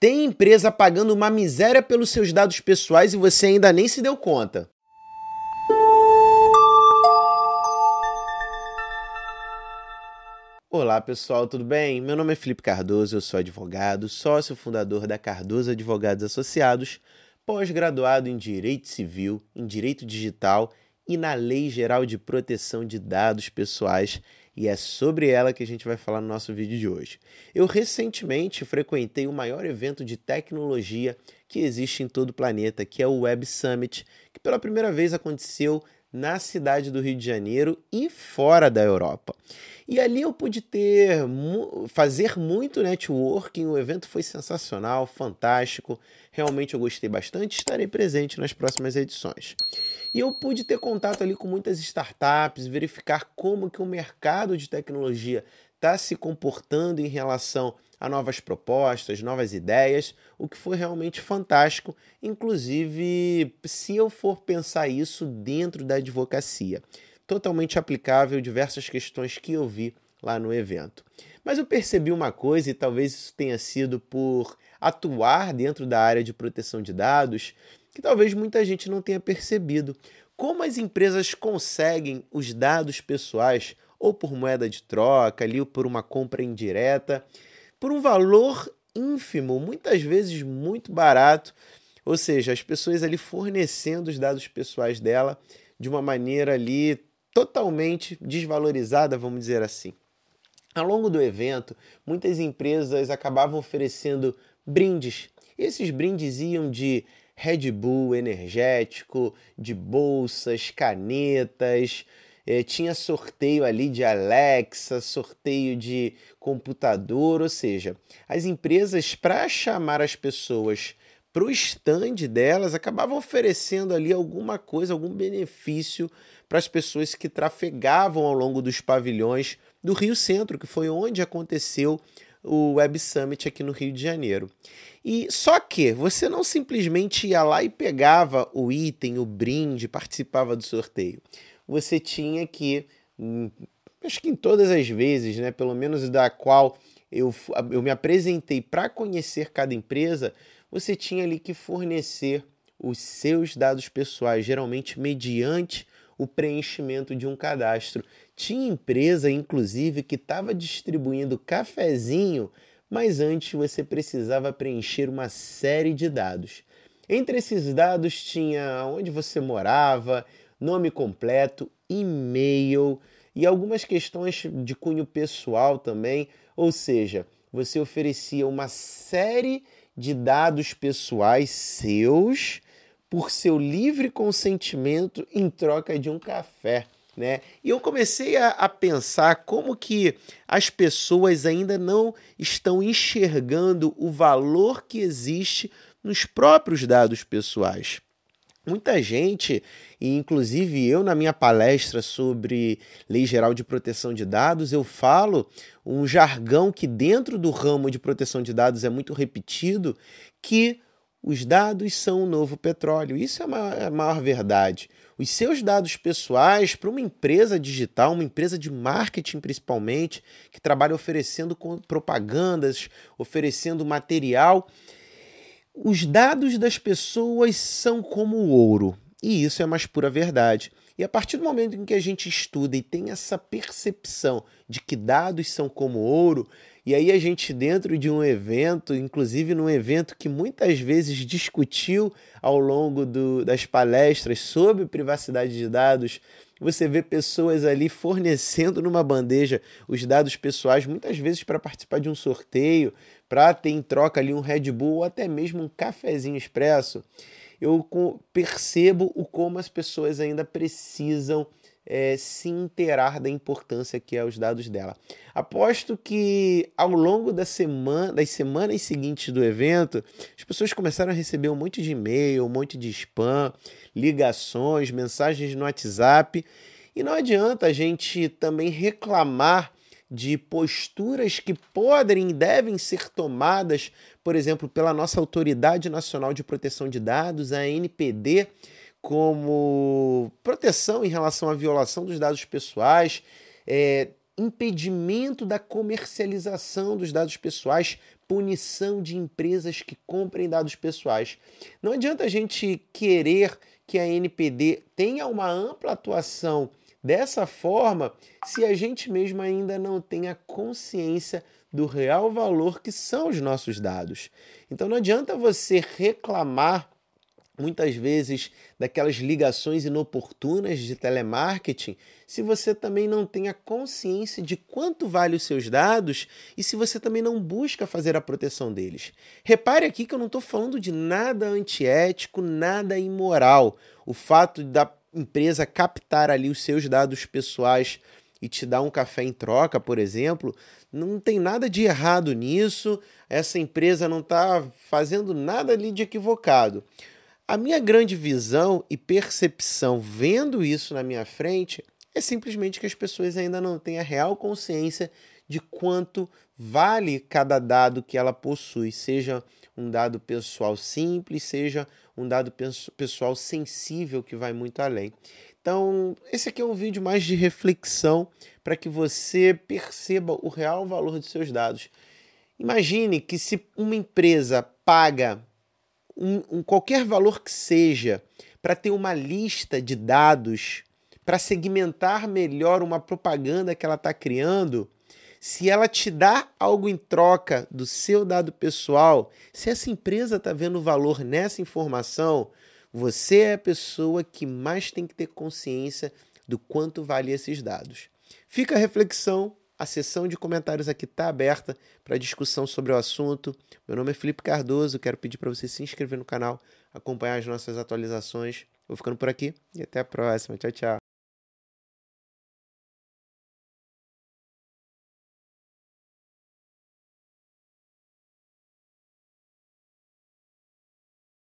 Tem empresa pagando uma miséria pelos seus dados pessoais e você ainda nem se deu conta. Olá pessoal, tudo bem? Meu nome é Felipe Cardoso, eu sou advogado, sócio fundador da Cardoso Advogados Associados, pós-graduado em Direito Civil, em Direito Digital e na Lei Geral de Proteção de Dados Pessoais e é sobre ela que a gente vai falar no nosso vídeo de hoje. Eu recentemente frequentei o maior evento de tecnologia que existe em todo o planeta, que é o Web Summit, que pela primeira vez aconteceu na cidade do Rio de Janeiro e fora da Europa. E ali eu pude ter fazer muito networking, o evento foi sensacional, fantástico. Realmente eu gostei bastante, estarei presente nas próximas edições. E eu pude ter contato ali com muitas startups, verificar como que o mercado de tecnologia está se comportando em relação a novas propostas, novas ideias, o que foi realmente fantástico, inclusive se eu for pensar isso dentro da advocacia totalmente aplicável diversas questões que eu vi lá no evento. Mas eu percebi uma coisa, e talvez isso tenha sido por atuar dentro da área de proteção de dados, que talvez muita gente não tenha percebido. Como as empresas conseguem os dados pessoais, ou por moeda de troca, ali, ou por uma compra indireta, por um valor ínfimo, muitas vezes muito barato, ou seja, as pessoas ali fornecendo os dados pessoais dela de uma maneira ali totalmente desvalorizada, vamos dizer assim. Ao longo do evento, muitas empresas acabavam oferecendo brindes. Esses brindes iam de Red Bull energético, de bolsas, canetas, eh, tinha sorteio ali de Alexa, sorteio de computador, ou seja, as empresas, para chamar as pessoas para o stand delas, acabavam oferecendo ali alguma coisa, algum benefício para as pessoas que trafegavam ao longo dos pavilhões do Rio Centro, que foi onde aconteceu o Web Summit aqui no Rio de Janeiro. E só que você não simplesmente ia lá e pegava o item, o brinde, participava do sorteio. Você tinha que, acho que em todas as vezes, né, pelo menos da qual eu, eu me apresentei para conhecer cada empresa, você tinha ali que fornecer os seus dados pessoais, geralmente mediante o preenchimento de um cadastro. Tinha empresa, inclusive, que estava distribuindo cafezinho, mas antes você precisava preencher uma série de dados. Entre esses dados tinha onde você morava, nome completo, e-mail e algumas questões de cunho pessoal também, ou seja, você oferecia uma série de dados pessoais seus por seu livre consentimento em troca de um café. Né? E eu comecei a, a, pensar como que as pessoas ainda não estão enxergando o valor que existe nos próprios dados pessoais. Muita gente, e inclusive eu na minha palestra sobre Lei Geral de Proteção de Dados, eu falo um jargão que dentro do ramo de proteção de dados é muito repetido, que os dados são o novo petróleo. Isso é a é maior verdade. Os seus dados pessoais, para uma empresa digital, uma empresa de marketing principalmente, que trabalha oferecendo propagandas, oferecendo material, os dados das pessoas são como ouro. E isso é mais pura verdade. E a partir do momento em que a gente estuda e tem essa percepção de que dados são como ouro, e aí a gente, dentro de um evento, inclusive num evento que muitas vezes discutiu ao longo do, das palestras sobre privacidade de dados, você vê pessoas ali fornecendo numa bandeja os dados pessoais, muitas vezes para participar de um sorteio, para ter em troca ali um Red Bull ou até mesmo um cafezinho expresso. Eu percebo o como as pessoas ainda precisam é, se inteirar da importância que é os dados dela. Aposto que ao longo da semana, das semanas seguintes do evento, as pessoas começaram a receber um monte de e-mail, um monte de spam, ligações, mensagens no WhatsApp. E não adianta a gente também reclamar de posturas que podem e devem ser tomadas, por exemplo, pela nossa Autoridade Nacional de Proteção de Dados, a NPD, como proteção em relação à violação dos dados pessoais, é, impedimento da comercialização dos dados pessoais, punição de empresas que comprem dados pessoais. Não adianta a gente querer que a NPD tenha uma ampla atuação dessa forma se a gente mesmo ainda não tem a consciência do real valor que são os nossos dados. Então não adianta você reclamar muitas vezes daquelas ligações inoportunas de telemarketing, se você também não tem a consciência de quanto vale os seus dados e se você também não busca fazer a proteção deles. Repare aqui que eu não estou falando de nada antiético, nada imoral. O fato da empresa captar ali os seus dados pessoais e te dar um café em troca, por exemplo, não tem nada de errado nisso. Essa empresa não está fazendo nada ali de equivocado. A minha grande visão e percepção vendo isso na minha frente é simplesmente que as pessoas ainda não têm a real consciência de quanto vale cada dado que ela possui, seja um dado pessoal simples, seja um dado pessoal sensível que vai muito além. Então, esse aqui é um vídeo mais de reflexão para que você perceba o real valor de seus dados. Imagine que se uma empresa paga um, um qualquer valor que seja para ter uma lista de dados, para segmentar melhor uma propaganda que ela está criando, se ela te dá algo em troca do seu dado pessoal, se essa empresa está vendo valor nessa informação, você é a pessoa que mais tem que ter consciência do quanto vale esses dados. Fica a reflexão a sessão de comentários aqui está aberta para discussão sobre o assunto. Meu nome é Felipe Cardoso, quero pedir para você se inscrever no canal, acompanhar as nossas atualizações. Vou ficando por aqui e até a próxima. Tchau, tchau.